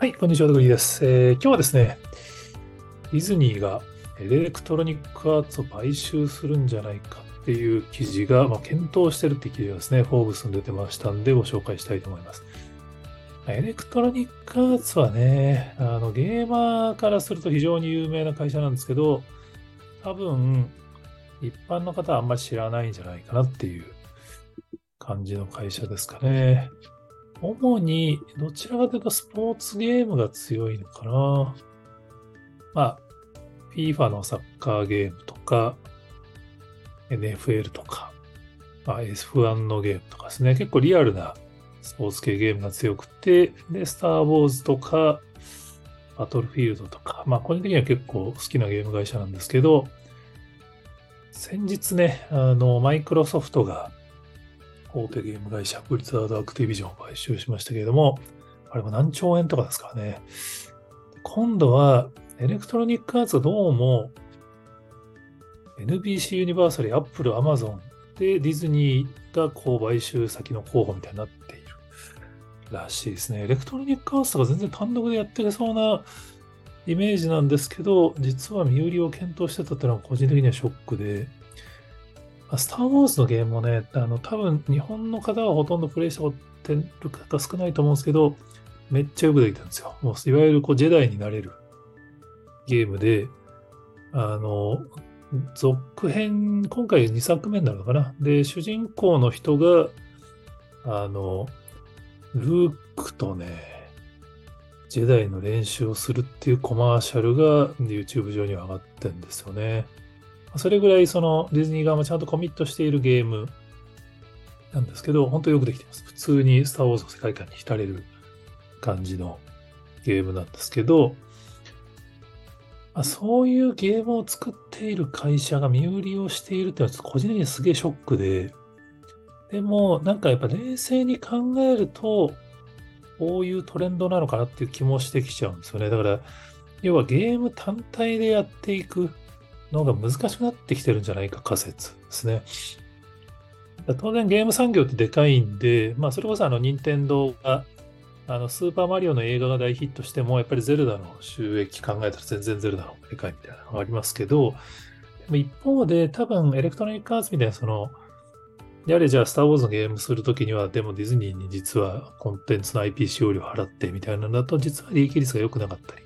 はい、こんにちは、ドグリーです、えー、今日はですね、ディズニーがエレクトロニックアーツを買収するんじゃないかっていう記事が、まあ、検討してるって記事がですね、フォーブスに出てましたんで、ご紹介したいと思います。エレクトロニックアーツはね、あのゲーマーからすると非常に有名な会社なんですけど、多分、一般の方はあんまり知らないんじゃないかなっていう感じの会社ですかね。主に、どちらかというとスポーツゲームが強いのかな。まあ、FIFA のサッカーゲームとか、NFL とか、まあ、F1 のゲームとかですね。結構リアルなスポーツ系ゲームが強くて、で、スター・ウォーズとか、バトルフィールドとか、まあ、個人的には結構好きなゲーム会社なんですけど、先日ね、あの、マイクロソフトが大手ゲーム会社、ブリザードアクティビジョンを買収しましたけれども、あれも何兆円とかですからね。今度は、エレクトロニックアーツがどうも、NBC ユニバーサル、アップル、アマゾンでディズニーがこう買収先の候補みたいになっているらしいですね。エレクトロニックアーツとか全然単独でやっていけそうなイメージなんですけど、実は身売りを検討してたっていうのは個人的にはショックで、スター・ウォーズのゲームもね、あの、多分日本の方はほとんどプレイしてる方少ないと思うんですけど、めっちゃよくできたんですよ。もういわゆるこうジェダイになれるゲームで、あの、続編、今回2作目になるのかな？で、主人公の人が、あの、ルークとね、ジェダイの練習をするっていうコマーシャルが YouTube 上には上がってるんですよね。それぐらいそのディズニー側もちゃんとコミットしているゲームなんですけど、本当よくできてます。普通にスター・ウォーズの世界観に浸れる感じのゲームなんですけど、そういうゲームを作っている会社が身売りをしているっていうのは個人的にすげえショックで、でもなんかやっぱ冷静に考えると、こういうトレンドなのかなっていう気もしてきちゃうんですよね。だから、要はゲーム単体でやっていくのが難しくなってきてるんじゃないか仮説ですね。当然ゲーム産業ってでかいんで、まあそれこそあの任天堂があのスーパーマリオの映画が大ヒットしても、やっぱりゼルダの収益考えたら全然ゼルダの方がでかいみたいなのがありますけど、一方で多分エレクトロニックアーツみたいなその、やはりじゃあスター・ウォーズのゲームするときには、でもディズニーに実はコンテンツの IP 使用料払ってみたいなのだと、実は利益率が良くなかったり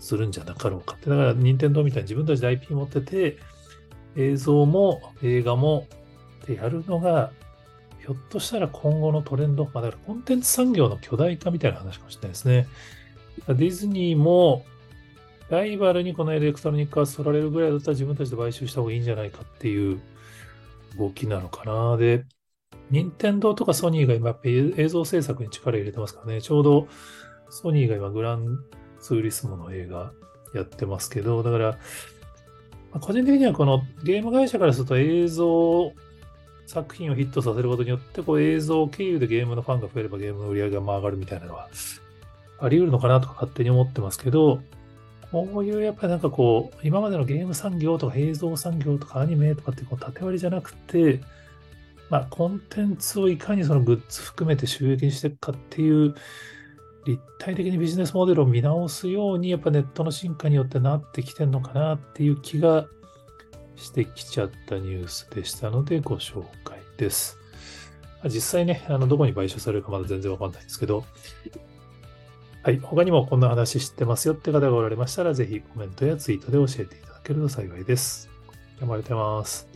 するんじゃなかろうかって。だから、任天堂みたいに自分たちで IP 持ってて、映像も映画もでやるのが、ひょっとしたら今後のトレンド、まあ、だからコンテンツ産業の巨大化みたいな話かもしれないですね。ディズニーも、ライバルにこのエレクトロニックアーツ取られるぐらいだったら自分たちで買収した方がいいんじゃないかっていう動きなのかな。で、任天堂とかソニーが今やっぱ映像制作に力入れてますからね。ちょうどソニーが今グランツーリスモの映画やってますけど、だから、個人的にはこのゲーム会社からすると映像作品をヒットさせることによって、こう映像経由でゲームのファンが増えればゲームの売り上げが上がるみたいなのはあり得るのかなとか勝手に思ってますけど、こういうやっぱりなんかこう、今までのゲーム産業とか映像産業とかアニメとかってこう縦割りじゃなくて、まあコンテンツをいかにそのグッズ含めて収益にしていくかっていう立体的にビジネスモデルを見直すように、やっぱネットの進化によってなってきてるのかなっていう気がしてきちゃったニュースでしたのでご紹介です。実際ね、あのどこに買収されるかまだ全然わかんないですけど、はい、他にもこんな話知ってますよって方がおられましたら、ぜひコメントやツイートで教えていただけると幸いです。頑張れてます。